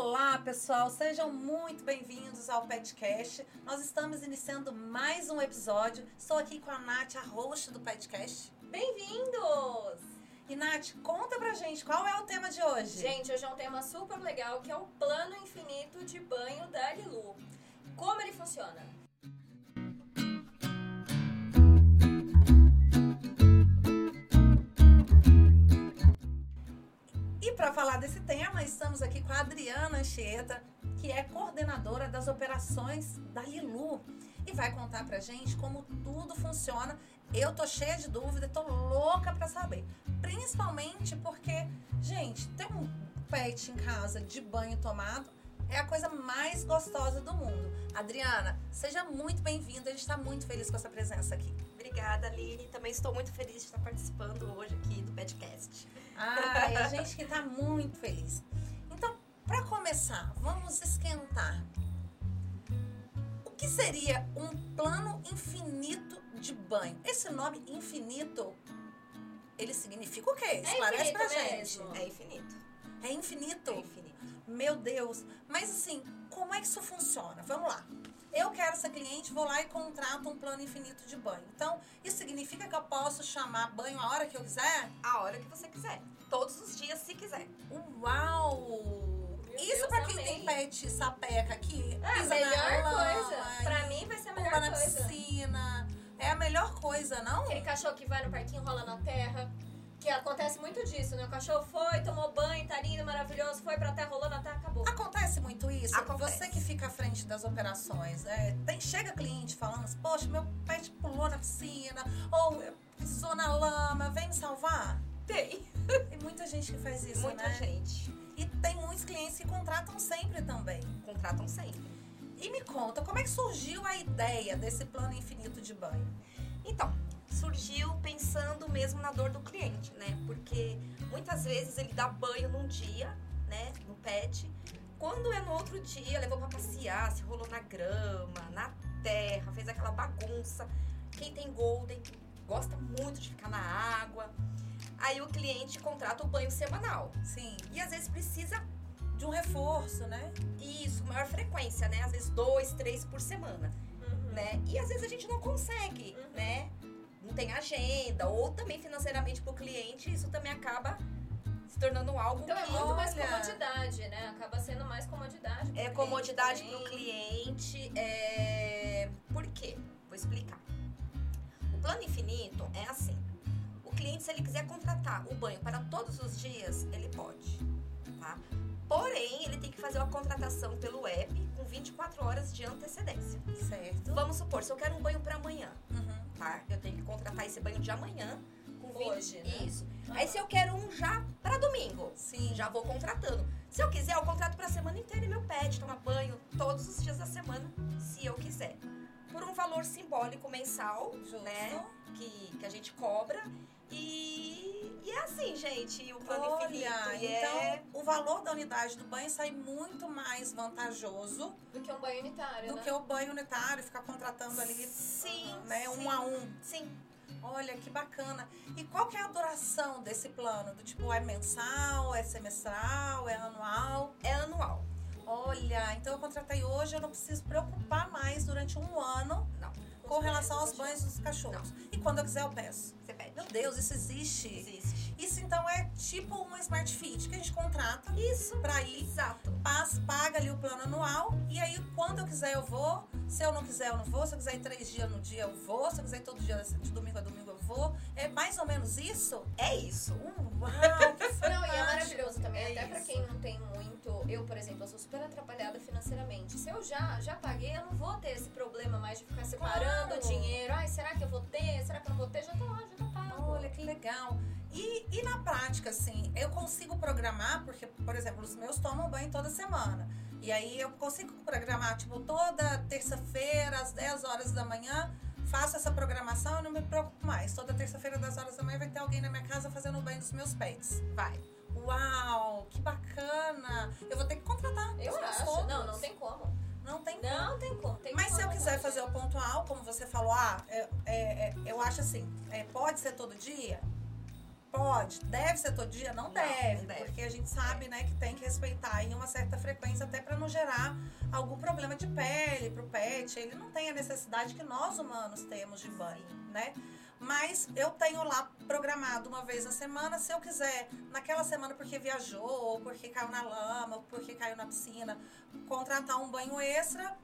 Olá, pessoal, sejam muito bem-vindos ao Petcast. Nós estamos iniciando mais um episódio. Estou aqui com a Nath, a host do Petcast. Bem-vindos! E Nath, conta pra gente qual é o tema de hoje. Gente, hoje é um tema super legal que é o plano infinito de banho da Lilu. Como ele funciona? Para falar desse tema, estamos aqui com a Adriana Anchieta, que é coordenadora das operações da Lilu. E vai contar pra gente como tudo funciona. Eu tô cheia de dúvida, tô louca pra saber. Principalmente porque, gente, ter um pet em casa de banho tomado é a coisa mais gostosa do mundo. Adriana, seja muito bem-vinda. A gente está muito feliz com essa presença aqui. Obrigada, Aline. Também estou muito feliz de estar participando hoje aqui do podcast. Ai, a gente que está muito feliz. Então, para começar, vamos esquentar. O que seria um plano infinito de banho? Esse nome infinito, ele significa o quê? Esclarece pra gente. mesmo. É infinito. É infinito? É infinito. Meu Deus. Mas assim, como é que isso funciona? Vamos lá. Eu quero ser cliente, vou lá e contrato um plano infinito de banho. Então, isso significa que eu posso chamar banho a hora que eu quiser? A hora que você quiser. Todos os dias, se quiser. Uau! Meu isso pra quem amei. tem pet sapeca aqui, É a pisa melhor na lama, coisa. Pra mim vai ser a melhor na coisa. piscina. É a melhor coisa, não? Aquele cachorro que vai no parquinho, rola na terra. Que acontece muito disso, né? O cachorro foi, tomou banho, tá lindo, maravilhoso, foi pra terra, na terra, acabou. Acontece muito isso? Acontece. Você que fica à frente das operações, é, tem, chega cliente falando assim, poxa, meu pet pulou na piscina, ou pisou na lama, vem me salvar? Tem. Tem muita gente que faz isso, Muita né? gente. E tem muitos clientes que contratam sempre também. Contratam sempre. E me conta, como é que surgiu a ideia desse plano infinito de banho? Então, surgiu pensando mesmo na dor do cliente, né? Porque muitas vezes ele dá banho num dia, né? No pet. Quando é no outro dia, levou pra passear, se rolou na grama, na terra, fez aquela bagunça. Quem tem golden gosta muito de ficar na água. Aí o cliente contrata o banho semanal. Sim, E às vezes precisa de um reforço, né? isso, maior frequência, né? Às vezes dois, três por semana, Uhum. né? E às vezes a gente não consegue, Uhum. né? Não tem agenda, ou também financeiramente pro cliente, isso também acaba se tornando algo Então é que muito mais olha. comodidade, né? Acaba sendo mais comodidade. pro é comodidade também. pro cliente. É... Por quê? Vou explicar. O plano infinito é assim. O cliente, se ele quiser contratar o banho para todos os dias, ele pode, tá? Porém, ele tem que fazer uma contratação pelo app com 24 horas de antecedência. Certo. Vamos supor, se eu quero um banho para amanhã, Uhum. Tá? Eu tenho que contratar esse banho de amanhã com 20... Hoje, né? Isso. Aí se eu quero um já para domingo, Sim. já vou contratando. Se eu quiser, eu contrato pra semana inteira e meu pet toma banho todos os dias da semana, se eu quiser. Por um valor simbólico mensal, Justo. né? Que, que a gente cobra. E, e é assim, gente, o plano Olha, infinito. Então é o valor da unidade do banho sai muito mais vantajoso Do que um banho unitário, do né? que o banho unitário, ficar contratando ali, sim, né, sim, um a um. Sim. Olha, que bacana. E qual que é a duração desse plano? Do tipo, é mensal, é semestral, é anual? É anual. Olha, então eu contratei hoje, eu não preciso preocupar mais durante um ano Não, com relação aos Os banhos dos cachorros. E quando eu quiser, eu peço. você pede. Meu Deus, isso existe? Existe. Isso então é tipo um Smart Fit que a gente contrata Isso. pra ir, Exato. passa, paga ali o plano anual e aí quando eu quiser eu vou. Se eu não quiser, eu não vou. Se eu quiser ir três dias no dia, eu vou. Se eu quiser ir todo dia, de domingo a domingo, eu vou. É mais ou menos isso? É isso. Uau, Não, e é maravilhoso também, É até pra isso. quem não tem muito. Eu, por exemplo, eu sou super atrapalhada financeiramente. Se eu já, já paguei, eu não vou ter esse problema mais de ficar separando Claro. o dinheiro. Ai, será que eu vou ter? Será que eu não vou ter? Já tá lá, já tá pago. Olha que legal. E, e na prática, assim, eu consigo programar, porque, por exemplo, os meus tomam banho toda semana. E aí eu consigo programar, tipo, toda terça-feira, às 10 horas da manhã, faço essa programação e não me preocupo mais. Toda terça-feira, 10 horas da manhã, vai ter alguém na minha casa fazendo o banho dos meus pets. Vai. Uau, que bacana! Eu vou ter que contratar. Eu acho. todos. Não, não tem como. Não tem Não tem como. Tem mas se eu como, quiser não. fazer o pontual, como você falou, ah, é, é, é, eu acho assim, é, pode ser todo dia? Pode, deve ser todo dia? Não, Não, deve, não deve. porque a gente sabe, né, que tem que respeitar em uma certa frequência até para não gerar algum problema de pele pro pet. Ele não tem a necessidade que nós humanos temos de banho, né? Mas eu tenho lá programado uma vez na semana, se eu quiser, naquela semana porque viajou, ou porque caiu na lama, ou porque caiu na piscina, contratar um banho extra,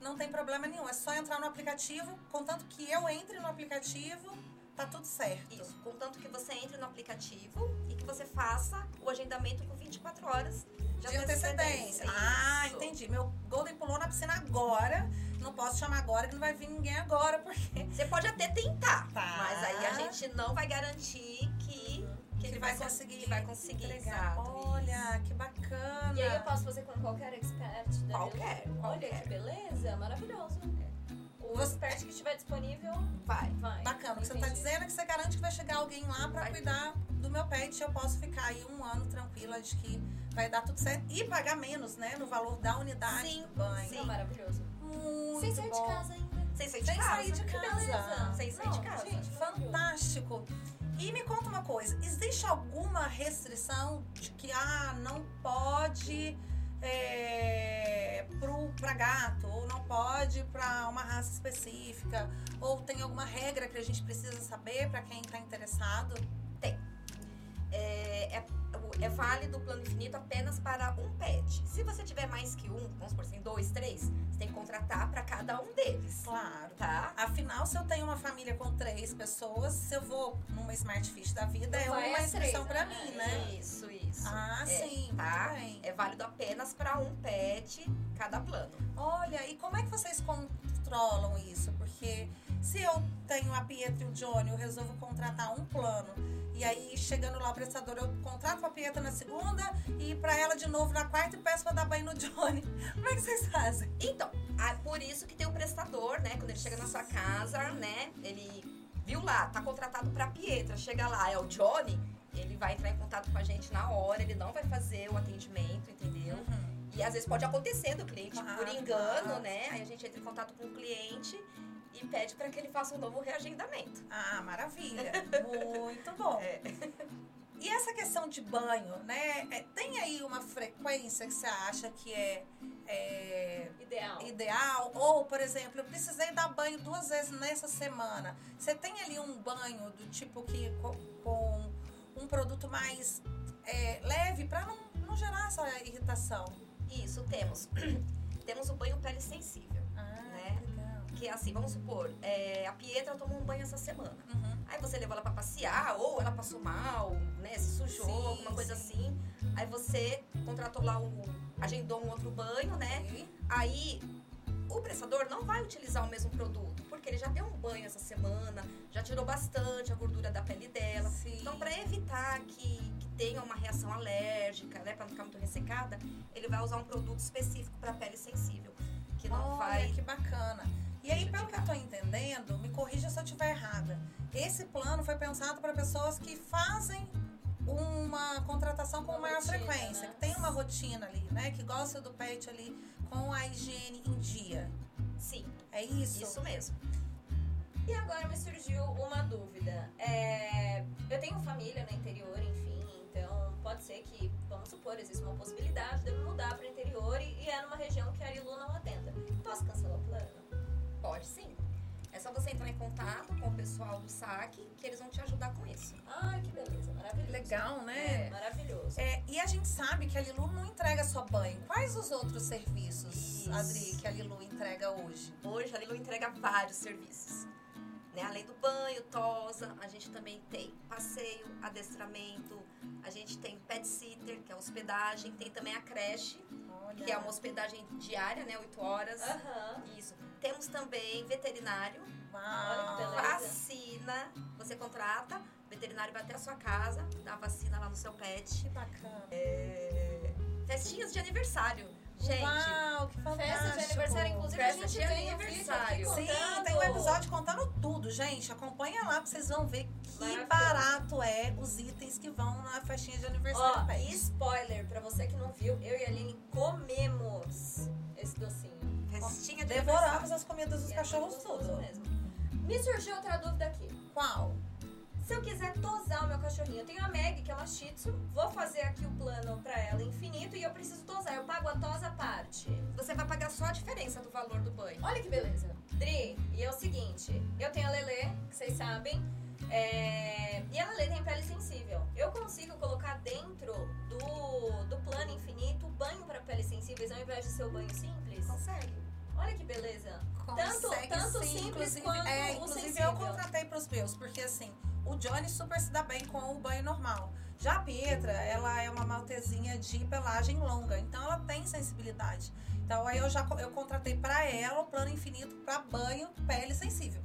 não tem problema nenhum. É só entrar no aplicativo, contanto que eu entre no aplicativo, tá tudo certo. Isso, contanto que você entre no aplicativo e que você faça o agendamento com 24 horas de antecedência. Ah, Isso. entendi. Meu Golden pulou na piscina agora. Não posso chamar agora, que não vai vir ninguém agora, porque Você pode até tentar, Tá. mas aí a gente não vai garantir que, que ele vai conseguir, que vai conseguir. entregar. Exato, Olha, que bacana. E aí eu posso fazer com qualquer expert da Qualquer, Olha qualquer. que beleza, maravilhoso. O Você- expert que estiver disponível, Vai. vai. Bacana. O que você tá Entendi. dizendo é que você garante que vai chegar alguém lá pra Vai. cuidar do meu pet. Eu posso ficar aí um ano tranquila de que vai dar tudo certo. E pagar menos, né? No valor da unidade Sim, do banho. sim. Não, maravilhoso. Muito Sem sair bom. de casa ainda. Sem sair de Sem casa. sair de casa. beleza. Sem sair de casa. Gente, Fantástico. E me conta uma coisa, existe alguma restrição de que ah, não pode é, pro, pra gato, ou não pode pra uma raça específica, ou tem alguma regra que a gente precisa saber pra quem tá interessado? É, é, é válido o plano infinito apenas para um pet. Se você tiver mais que um, vamos por assim, dois, três, você tem que contratar para cada um deles. Claro. Tá? Afinal, se eu tenho uma família com três pessoas, se eu vou numa Smart Fish da vida, é uma inscrição pra né? mim, né? Isso, isso. Ah, É, sim, tá? É válido apenas para um pet cada plano. Olha, e como é que vocês controlam isso? Porque se eu tenho a Pietra e o Johnny, eu resolvo contratar um plano. E aí, chegando lá o prestador, eu contrato a Pietra na segunda e pra ela de novo na quarta e peço pra dar banho no Johnny. Como é que vocês fazem? Então, ah, por isso que tem o prestador, né? Quando ele chega na sua casa, né? Ele viu lá, tá contratado pra Pietra, chega lá, é o Johnny, ele vai entrar em contato com a gente na hora, ele não vai fazer o atendimento, entendeu? E às vezes pode acontecer do cliente Claro, por engano, claro. né? Aí a gente entra em contato com o cliente e pede para que ele faça um novo reagendamento. Ah, maravilha. Muito bom. É. E essa questão de banho, né? é, tem aí uma frequência que você acha que é, é Ideal. ideal? Ou, por exemplo, eu precisei dar banho duas vezes nessa semana. Você tem ali um banho do tipo que co- com, um produto mais é, leve para não, não gerar essa irritação? Isso, temos. temos o banho pele sensível. Ah, Legal. Que é assim, vamos supor, é, a Pietra tomou um banho essa semana. Uhum. Aí você levou ela pra passear, ou ela passou mal, né? Se sujou, Sim, alguma coisa sim. assim. Aí você contratou lá um. agendou um outro banho, né? Ok. Aí o prestador não vai utilizar o mesmo produto, porque ele já deu um banho essa semana, já tirou bastante a gordura da pele dela. Sim. Então, para evitar que, que tenha uma reação alérgica, né, para não ficar muito ressecada, ele vai usar um produto específico para pele sensível, que não Olha, vai que bacana. E aí, pelo que eu tô entendendo, me corrija se eu estiver errada. Esse plano foi pensado para pessoas que fazem uma contratação com Uma maior rotina, frequência, né? que tem uma rotina ali, né? Que gosta do pet ali com a higiene em dia. Sim, É isso? isso mesmo. E agora me surgiu uma dúvida. É, eu tenho família no interior, enfim, então pode ser que, vamos supor, existe uma possibilidade de eu mudar para o interior e, e é numa região que a Arilu não atenda. Posso cancelar o plano? Pode sim. É só você entrar em contato com o pessoal do SAC, que eles vão te ajudar com isso. Ai, que beleza, maravilhoso. Legal, né? Maravilhoso. É, e a gente sabe que a Lilu não entrega só banho. Quais os outros serviços, Isso. Adri, que a Lilu entrega hoje? Hoje a Lilo entrega vários serviços. Né? Além do banho, tosa, a gente também tem passeio, adestramento, a gente tem pet sitter, que é hospedagem, tem também a creche, Olha. que é uma hospedagem diária, né? 8 horas. Aham. Isso. Temos também veterinário, Uau. vacina. Você contrata, o veterinário vai até a sua casa, dá a vacina lá no seu pet. Que bacana. Festinhas de aniversário. Gente, Uau, que fantástico. Festa de aniversário, inclusive, a Festa gente de tem aniversário. Sim, tem um episódio contando tudo, gente. Acompanha lá que vocês vão ver que barato é os itens que vão na festinha de aniversário Ó, e spoiler, pra você que não viu, eu e a Aline comemos esse docinho. Festinha de Devoramos aniversário. as comidas dos é cachorros tudo. mesmo. Me surgiu outra dúvida aqui. Qual? Se eu quiser tosar o meu cachorrinho, eu tenho a Meg, que é uma Shih Tzu, vou fazer aqui o plano pra ela infinito e eu preciso tosar. Eu pago a tosa à parte. Você vai pagar só a diferença do valor do banho. Olha que beleza. Dri, e é o seguinte, eu tenho a Lelê, que vocês sabem, é, e a Lelê tem pele sensível. Eu consigo colocar dentro do, do plano infinito banho para peles sensíveis ao invés de ser o banho simples? Consegue. Olha que beleza. Tanto- Consegue tanto sim, simples inclusive, quanto é, o inclusive sensível. eu contratei pros meus, porque assim, o Johnny super se dá bem com o banho normal. Já a Pietra, ela é uma maltezinha de pelagem longa, então ela tem sensibilidade. Então aí eu já eu contratei pra ela o plano infinito pra banho pele sensível.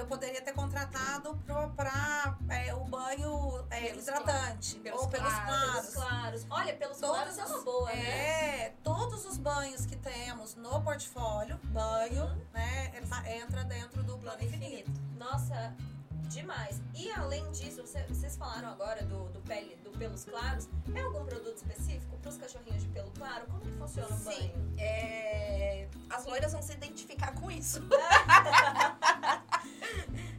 Uhum. Eu poderia ter contratado pro, pra é, o banho é, Pelos hidratante Pelos ou pelos claros. claros. Pelos claros. Olha, pelos Todos claros é uma boa, né? É, todos os banhos que temos no portfólio, banho, né, é- entra dentro do plano infinito. Nossa, demais. E além disso, você- vocês falaram agora do, do, pele, do pelos claros. É algum produto específico para os cachorrinhos de pelo claro? Como que funciona o Sim. banho? É, As loiras vão se identificar com isso.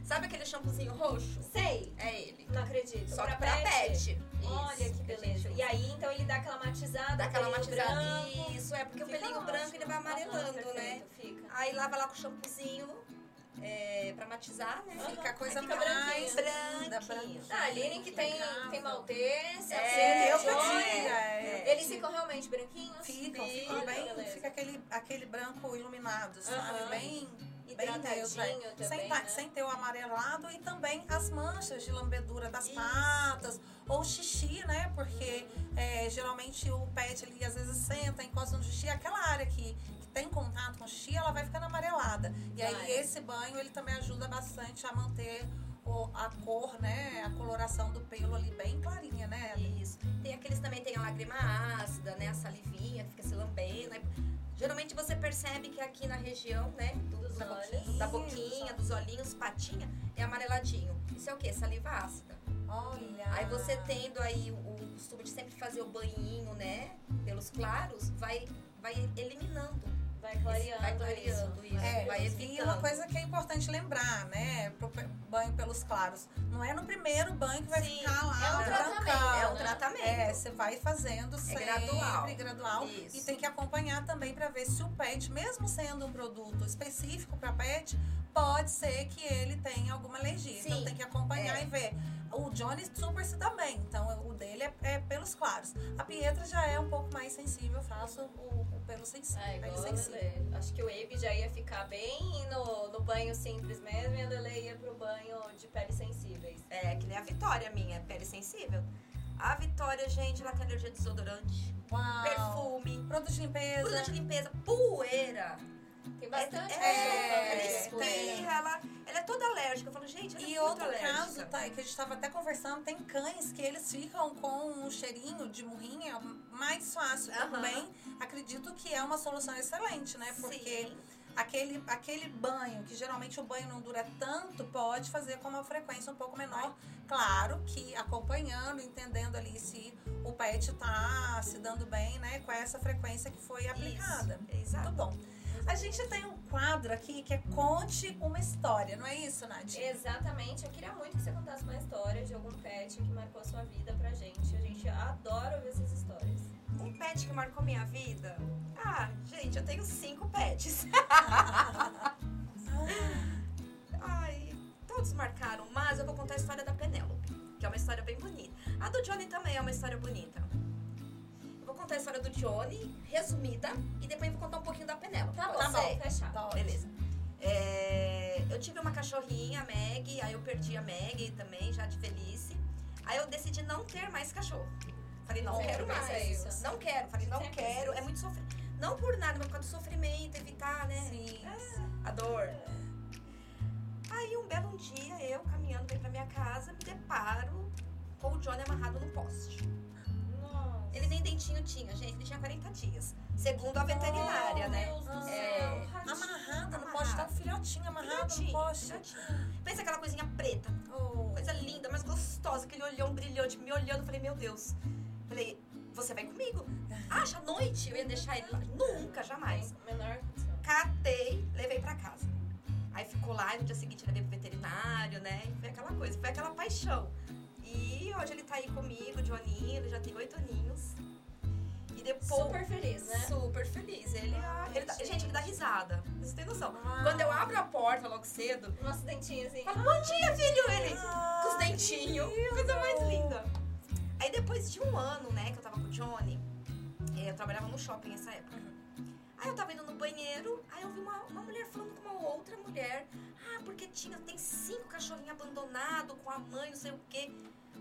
Sabe aquele shampoozinho roxo? Sei, É ele. não acredito. Só que pra pet. Olha Isso, que beleza. E aí, então, ele dá aquela matizada, Dá aquela pelinho matizada. branco. Isso, é porque o Fica pelinho ótimo. branco ele vai amarelando, né? Fica. Aí lava lá com o shampoozinho é, pra matizar, né? Fica a coisa fica mais branquinho. linda, Branquinho. Ah, a Aline que tem, tem maltese, É, a eu Joy, que tinha, é. Eles ficam realmente branquinhos? Ficam, Fica, ficam bem, beleza. fica aquele, aquele branco iluminado, sabe? Aham. Bem, bem neutro. é. também, Sem, né? sem ter o amarelado e também as manchas de lambedura das Isso. patas ou xixi, né? Porque é, geralmente o pet ali às vezes senta, encosta no xixi, aquela área que tem contato com xixi, ela vai ficando amarelada. E aí Vai. esse banho ele também ajuda bastante a manter o- a cor, né? A coloração do pelo ali bem clarinha, né? Isso. Tem aqueles também tem a lágrima ácida, né? A salivinha que fica se lambendo. Geralmente você percebe que aqui na região, né? do- Dos da, olhos. boquinha, da boquinha, dos olhinhos, patinha, é amareladinho. Isso é o quê? Saliva ácida. Olha. Aí você tendo aí o, o costume de sempre fazer o banhinho, né? Pelos claros, vai, vai eliminando. Vai clareando, Vai clareando isso. É, vai e uma coisa que é importante lembrar, né? Pro banho pelos claros. Não é no primeiro banho que vai Sim, ficar lá. é um tratamento, É um né? tratamento. É, você vai fazendo sempre, gradual. gradual. Isso. E tem que acompanhar também para ver se o pet, mesmo sendo um produto específico para pet, pode ser que ele tenha alguma alergia. Então Sim, tem que acompanhar é. e ver. O Johnny super se dá bem, então o dele é, é pelos claros. A Pietra já é um pouco mais sensível, eu faço o, o pelo sensível. É, igual sensível. Acho que o Abe já ia ficar bem no, no banho simples mesmo e a Lele ia pro banho de peles sensíveis. É, que nem a Vitória minha, pele sensível. A Vitória, gente, ela tem alergia a desodorante, Uau. perfume, Produto de limpeza. produto de limpeza, poeira. Tem bastante é, cachorro ela também, tipo, espirra, ela, ela é toda alérgica. Eu falo, gente, ela é E muito outro alérgica. caso, tá, que a gente tava até conversando, tem cães que eles ficam com um cheirinho de murrinha mais fácil também. Acredito que é uma solução excelente, né? Porque Sim. aquele, aquele banho, que geralmente o banho não dura tanto, pode fazer com uma frequência um pouco menor. Claro que acompanhando, entendendo ali se o pet tá se dando bem, né? Com essa frequência que foi aplicada. Isso, exato. Muito bom. A gente tem um quadro aqui que é Conte uma História, não é isso, Nath? Exatamente. Eu queria muito que você contasse uma história de algum pet que marcou a sua vida pra gente. A gente adora ouvir essas histórias. Um pet que marcou minha vida? Ah, gente, eu tenho cinco pets. Ai, todos marcaram, mas eu vou contar a história da Penélope, que é uma história bem bonita. A do Johnny também é uma história bonita. Contar a história do Johnny, resumida, e depois eu vou contar um pouquinho da Penélope. Tá bom, Pode ser? fechado. Tá. Beleza. É, eu tive uma cachorrinha, a Meg, aí eu perdi a Meg também, já de velhice. Aí eu decidi não ter mais cachorro. Falei, não Sempre quero mais. pensa isso. Não quero. Falei, não Sempre quero. pensa É muito sofrimento. Não por nada, mas por causa do sofrimento, evitar, né? Sim. A dor. Aí um belo dia, eu caminhando bem pra minha casa, me deparo com o Johnny amarrado no poste. Ele nem dentinho tinha, gente. Ele tinha 40 dias. Segundo a veterinária, Oh, né? Deus do É, céu. Ratinho. Amarrado no poste, tá um filhotinho amarrado no Filhotinho, poste. filhotinho. Pensa aquela coisinha preta, Oh. coisa linda, mas gostosa, aquele olhão brilhante, me olhando, eu falei, meu Deus. Falei, você vai comigo? Acha à noite eu ia deixar ele lá? Nunca, jamais. Menor. Catei, levei pra casa. Aí ficou lá e no dia seguinte levei pro veterinário, né? E foi aquela coisa, foi aquela paixão. E hoje ele tá aí comigo, Joaninho, ele já tem oito aninhos. E depois. Super feliz, né? Super feliz. Ele, Ai, ele dá- gente. gente, ele dá risada. Vocês têm noção. Ah. Quando eu abro a porta logo cedo, Nosso dentinho assim. fala, bom dia, filho! Ele Ah, com os dentinhos. Coisa mais linda. Aí depois de um ano, né, que eu tava com o Johnny, eh, eu trabalhava no shopping nessa época. Aí eu tava indo no banheiro, aí eu vi uma, uma mulher falando com uma outra mulher. Ah, porque tinha, tem cinco cachorrinhos abandonados com a mãe, não sei o quê.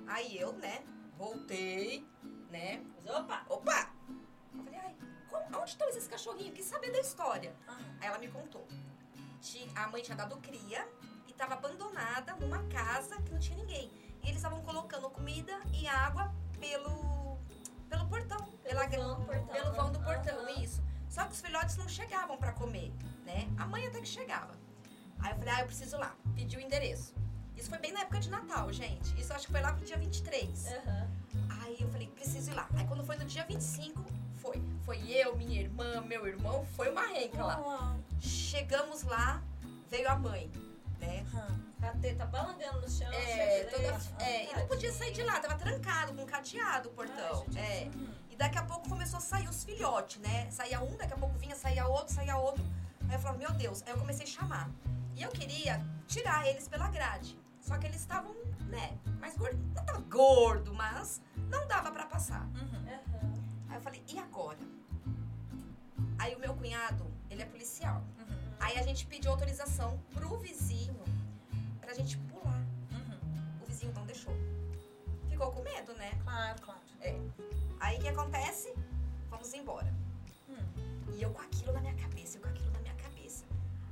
Aí eu, né, voltei, né, Opa! opa! Eu falei, ai, como, onde estão esses cachorrinhos? Quis saber da história. Ah, Aí ela me contou. A mãe tinha dado cria e estava abandonada numa casa que não tinha ninguém. E eles estavam colocando comida e água pelo, pelo portão. Pela, Pelo vão do portão, pelo né? vão do portão, Aham. isso. Só que os filhotes não chegavam para comer, né? A mãe até que chegava. Aí eu falei, ah, eu preciso lá. Pedi o endereço. Isso foi bem na época de Natal, gente. Isso acho que foi lá pro dia 23. Aham. Aí eu falei, preciso ir lá. Aí quando foi no dia 25, foi. Foi eu, minha irmã, meu irmão, foi uma renca lá. uau. Chegamos lá, veio a mãe, né? Ah, A teta balangando no chão. É, toda, é, e não podia sair de lá, tava trancado, com cadeado o portão. Ai, gente, é. uhum. E daqui a pouco começou a sair os filhotes, né? Saía um, daqui a pouco vinha, saía outro, saía outro. Aí eu falava, meu Deus. Aí eu comecei a chamar. E eu queria tirar eles pela grade. Só que eles estavam, né, mais gordo. Não tava gordo, mas não dava pra passar. Uhum. Aham. Aí eu falei, e agora? Aí o meu cunhado, ele é policial. Uhum. Aí a gente pediu autorização pro vizinho pra gente pular. Uhum. O vizinho não deixou. Ficou com medo, né? Claro, claro. Aí o que acontece? Vamos embora. Hum. E eu com aquilo na minha cabeça, eu com aquilo na minha cabeça.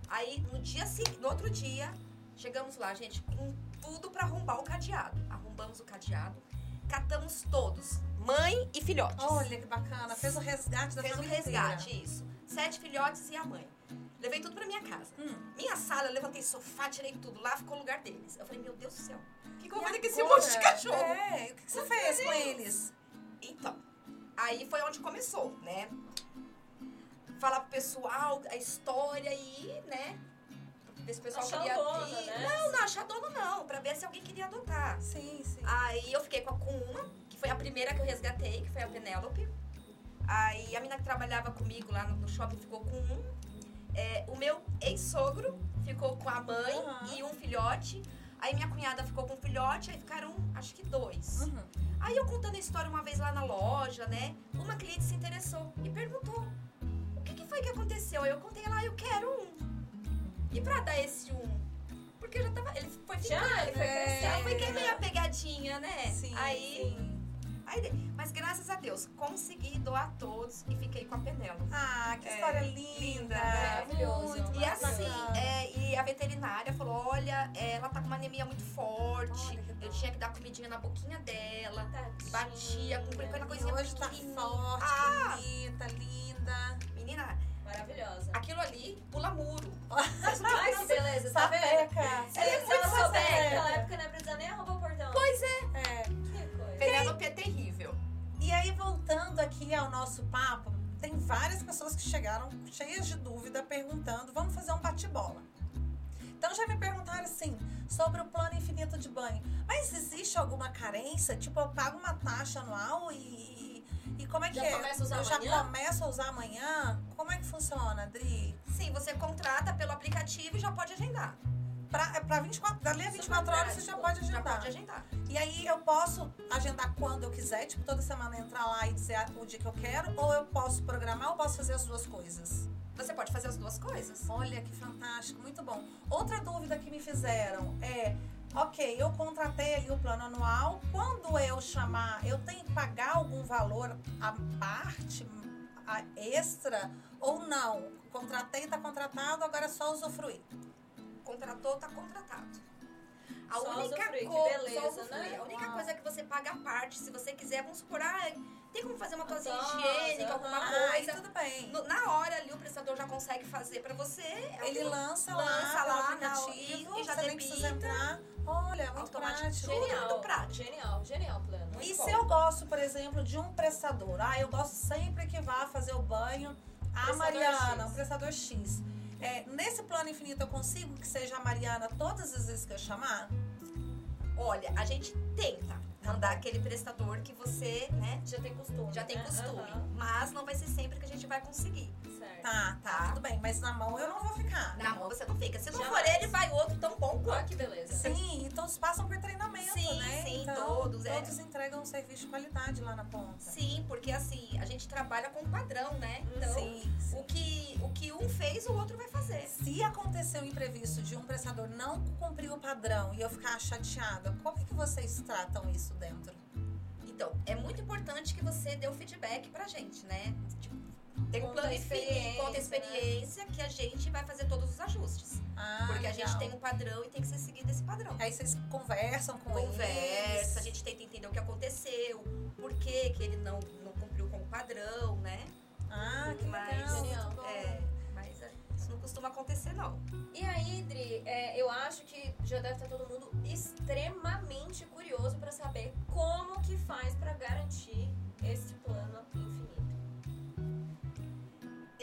Aí no dia seguinte, no outro dia, chegamos lá, gente, com tudo pra arrombar o cadeado. Arrombamos o cadeado, catamos todos, mãe e filhotes. Olha que bacana. Fez o resgate da Fez família resgate, inteira. isso. Sete filhotes e a mãe. Levei tudo pra minha casa. Hum. Minha sala, eu levantei sofá, tirei tudo. Lá ficou o lugar deles. Eu falei, meu Deus do céu. O que, que fazer com esse monte de cachorro? É, o que, que você fez com eles? Então, aí foi onde começou, né? Falar pro pessoal a história e, né? Ver se o pessoal queria dono, ir. né? Não, não, achar dono não. Pra ver se alguém queria adotar. Sim, sim. Aí eu fiquei com, a, com uma, que foi a primeira que eu resgatei, que foi a Penélope. Aí a menina que trabalhava comigo lá no, no shopping ficou com um. É, o meu ex-sogro ficou com a mãe Aham. e um filhote. Aí minha cunhada ficou com um filhote, aí ficaram, acho que dois. Uhum. Aí eu contando a história uma vez lá na loja, né? Uma cliente se interessou e perguntou: o que, que foi que aconteceu? Aí eu contei lá, eu quero um. E pra dar esse um? Porque eu já tava. Ele foi Já, ficando, ele foi É. crescendo. foi que é meio pegadinha, né? Sim, aí, sim. aí. Mas graças a Deus, consegui doar todos e fiquei com a Penela. Ah, que É, história linda. linda, né? Maravilhoso. Muito E assim, é, e a veterinária falou: olha, ela tá com uma anemia muito forte. Olha eu tinha que dar comidinha na boquinha dela. Tadinha. Batia com aquela coisinha hoje tá pequenininha. forte, Ah! bonita, linda. Menina, Maravilhosa. aquilo ali pula muro. Ai, que beleza, tá vendo? Ela muito souber sapeca. naquela época, não ia precisar nem arrombar o portão. Pois é. É. Que coisa. Penélope é terrível. E aí, voltando aqui ao nosso papo, tem várias pessoas que chegaram cheias de dúvida, perguntando, vamos fazer um bate-bola. Então já me perguntaram assim, sobre o plano infinito de banho. Mas existe alguma carência? Tipo, eu pago uma taxa anual e, e como é que Já é? começa a usar eu já amanhã? começo a usar amanhã? Como é que funciona, Adri? Sim, você contrata pelo aplicativo e já pode agendar. Pra, é pra 24, dali a 24 horas você já pode Já agendar. pode agendar. E aí eu posso agendar quando eu quiser, tipo, toda semana entrar lá e dizer o dia que eu quero, ou eu posso programar ou posso fazer as duas coisas? Você pode fazer as duas coisas. Olha que fantástico, muito bom. Outra dúvida que me fizeram é, ok, eu contratei ali o plano anual, quando eu chamar, eu tenho que pagar algum valor à parte, a extra, ou não? Contratei, tá contratado, agora é só usufruir. Contratou, tá contratado. A Só única usufruir, que coisa, beleza, só usufruir. né? A única Uau. coisa é que você paga a parte, se você quiser, vamos supor, ah, tem como fazer uma tosa, higiênica, alguma aham. Ah, aí coisa. tudo bem. No- na hora ali o prestador já consegue fazer pra você. é Ele um- lança, lança lá, lá no na- aplicativo, e- e já você nem precisa debita. entrar. Olha, muito Automático. prático. Genial. Genial, prático. genial, genial plano. Muito E bom. se eu gosto, por exemplo, de um prestador? Ah, eu gosto sempre que vá fazer o banho a Prestador Mariana, X. o prestador X. É, nesse plano infinito eu consigo que seja a Mariana todas as vezes que eu chamar? Olha, a gente tenta mandar aquele prestador que você, né, Já tem costume. já tem né? costume. Aham, Mas não vai ser sempre que a gente vai conseguir. Tá, tá, Tá. tudo bem. Mas na mão eu não vou ficar. Na mão você não fica. Se não Jamais. for ele, vai outro tão bom quanto. que beleza. Sim, e todos passam por treinamento, Sim, né? sim, então, todos, é. Todos entregam um serviço de qualidade lá na ponta. Sim, porque assim, a gente trabalha com padrão, né? Então, Sim, sim. o que, o que um fez, o outro vai fazer. Se acontecer um imprevisto de um prestador não cumprir o padrão e eu ficar chateada, como é que vocês tratam isso dentro? Então, é muito importante que você dê o feedback pra gente, né? Tipo, tem um plano infinito, experiência, conta a experiência que a gente vai fazer todos os ajustes. Ah, porque a gente legal. tem um padrão e tem que ser seguido esse padrão. Aí vocês conversam com eles. Conversa, a gente tenta entender o que aconteceu, por que, que ele não, não cumpriu com o padrão, né? Ah, que Mas- legal. Bom. É, mas é, isso não costuma acontecer, não. E aí, Dri, é, eu acho que já deve estar todo mundo extremamente curioso pra saber como que faz pra garantir esse plano infinito.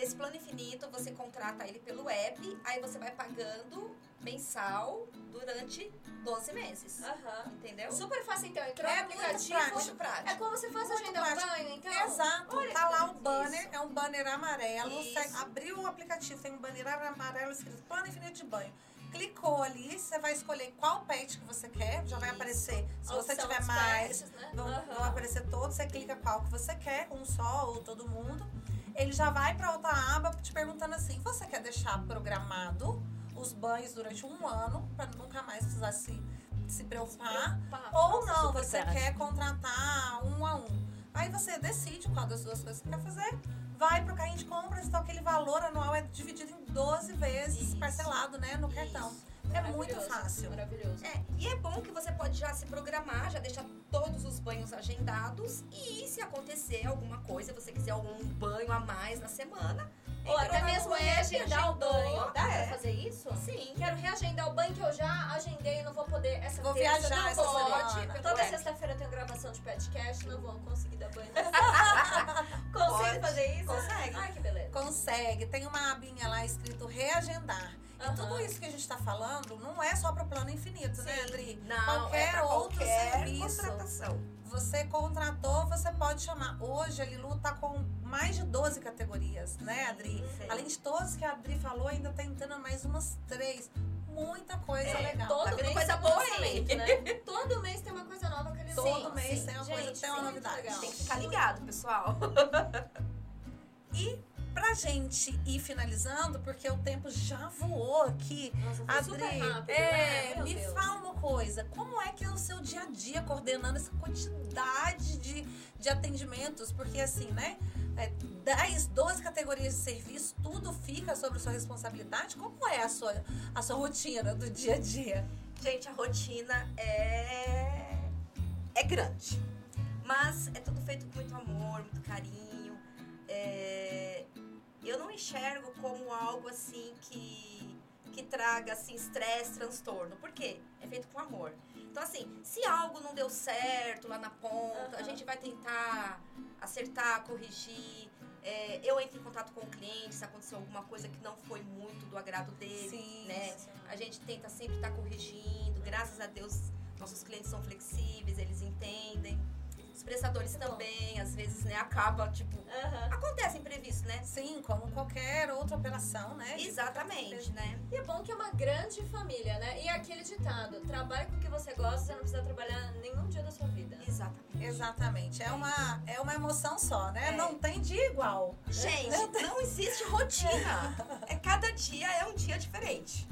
Esse plano infinito, você contrata ele pelo app, aí você vai pagando mensal durante 12 meses. Aham. Entendeu? Super fácil, então. Entrou É no muito aplicativo. prático. Muito prático. É como se fosse agendar um banho, então. Exato, Olha tá lá o beleza. banner, Isso. é um banner amarelo. Isso. Você abriu o aplicativo, tem um banner amarelo escrito plano infinito de banho. Clicou ali, você vai escolher qual pet que você quer, já vai Isso. aparecer. Se você tiver mais, pets, né? vão, Aham. vão aparecer todos, você clica qual que você quer, um só ou todo mundo. Ele já vai para outra aba te perguntando assim: você quer deixar programado os banhos durante um ano, para nunca mais precisar se, se preocupar? Ou não, você quer contratar um a um. Aí você decide qual das duas coisas você quer fazer, vai pro carrinho de compras, então aquele valor anual é dividido em 12 vezes, Isso. parcelado, né, no cartão. É muito fácil. Maravilhoso. É, e é bom que você pode já se programar, já deixar todos os banhos agendados e se acontecer alguma coisa, você quiser algum banho a mais na semana, Ou até mesmo reagendar o banho. Dá É. pra fazer isso? Sim. Quero reagendar o banho que eu já agendei, não vou poder. Essa Vou terça viajar não essa pode. semana. Toda Ué. sexta-feira eu tenho gravação de podcast, não vou conseguir dar banho. Consigo Pode. fazer isso? Consegue. Ai, que beleza. Consegue, tem uma abinha lá escrito reagendar. E Aham. tudo isso que a gente tá falando não é só pro plano infinito, né, Sim. Adri? Não, Qualquer é outro qualquer serviço. contratação. Você contratou, você pode chamar. Hoje a Lilu tá com mais de 12 categorias, né, Adri? Sim. Além de todas que a Adri falou, ainda tá entrando mais umas três. Muita coisa É, legal. Todo Tá mês coisa boa aí. né? Todo mês tem uma coisa nova que eles Todo lançam. mês sim. tem uma Gente, coisa, tem uma sim, novidade. Tem que ficar ligado, pessoal. E gente ir finalizando, porque o tempo já voou aqui. Nossa, Adri, rápido, é, né? Me Deus. fala uma coisa. Como é que é o seu dia a dia coordenando essa quantidade de, de atendimentos? Porque assim, né? É, 10, 12 categorias de serviço, tudo fica sobre sua responsabilidade. Como é a sua, a sua rotina do dia a dia? Gente, a rotina é é grande. Mas é tudo feito com muito amor, muito carinho. É, Eu não enxergo como algo assim que, que traga assim, estresse, transtorno. Por quê? É feito com amor. Então, assim, se algo não deu certo lá na ponta, a Aham. gente vai tentar acertar, corrigir. É, eu entro em contato com o cliente se aconteceu alguma coisa que não foi muito do agrado dele, Sim, né? A gente tenta sempre estar corrigindo. Graças a Deus, nossos clientes são flexíveis, eles entendem. Prestadores Muito bom. também, às vezes, né, acaba, tipo, Aham. acontece imprevisto, né? Sim, como qualquer outra operação, né? Exatamente, né? E é bom que é uma grande família, né? E aquele ditado, trabalhe com o que você gosta, você não precisa trabalhar nenhum dia da sua vida. Exatamente. Exatamente. É uma, é uma emoção só, né? É. Não tem dia igual. Gente, não existe rotina. É cada dia é um dia diferente.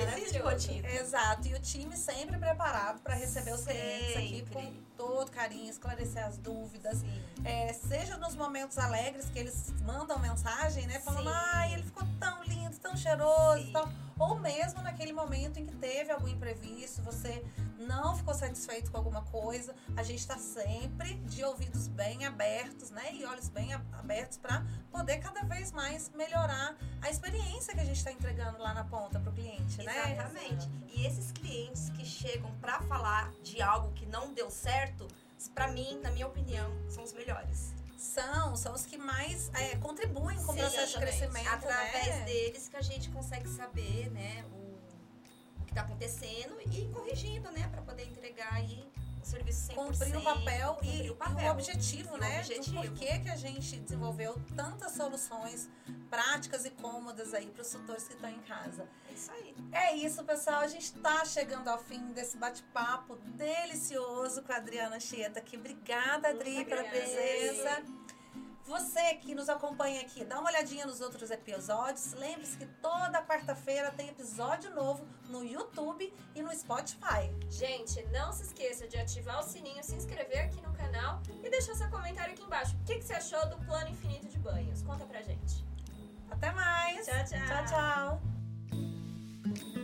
Não existe rotina. Exato. E o time sempre preparado para receber os clientes aqui Sempre. Todo carinho, esclarecer as dúvidas. É, seja nos momentos alegres que eles mandam mensagem, né? Falando, ai, ele ficou tão lindo, tão cheiroso Sim. e tal. Ou mesmo naquele momento em que teve algum imprevisto, você não ficou satisfeito com alguma coisa. A gente está sempre de ouvidos bem abertos, né? E olhos bem abertos para poder cada vez mais melhorar a experiência que a gente está entregando lá na ponta para o cliente, né? Exatamente. E esses clientes que chegam pra falar de algo que não deu certo, pra mim, na minha opinião, são os melhores. São, são os que mais é, contribuem com o processo esse crescimento, através né? deles que a gente consegue saber, né, o, o que está acontecendo e corrigindo, né, para poder entregar aí serviço 100%. cumprir o papel cumprir e o papel. e o objetivo, E o né? objetivo. Do porquê que a gente desenvolveu tantas soluções práticas e cômodas aí para os tutores que estão em casa. É isso aí. É isso, pessoal. A gente está chegando ao fim desse bate-papo delicioso com a Adriana Chieta aqui. Obrigada, Adri, Muito pela obrigada. presença. Você que nos acompanha aqui, dá uma olhadinha nos outros episódios. Lembre-se que toda quarta-feira tem episódio novo no YouTube e no Spotify. Gente, não se esqueça de ativar o sininho, se inscrever aqui no canal e deixar seu comentário aqui embaixo. O que, que você achou do plano infinito de banhos? Conta pra gente. Até mais. Tchau, tchau. Tchau, tchau.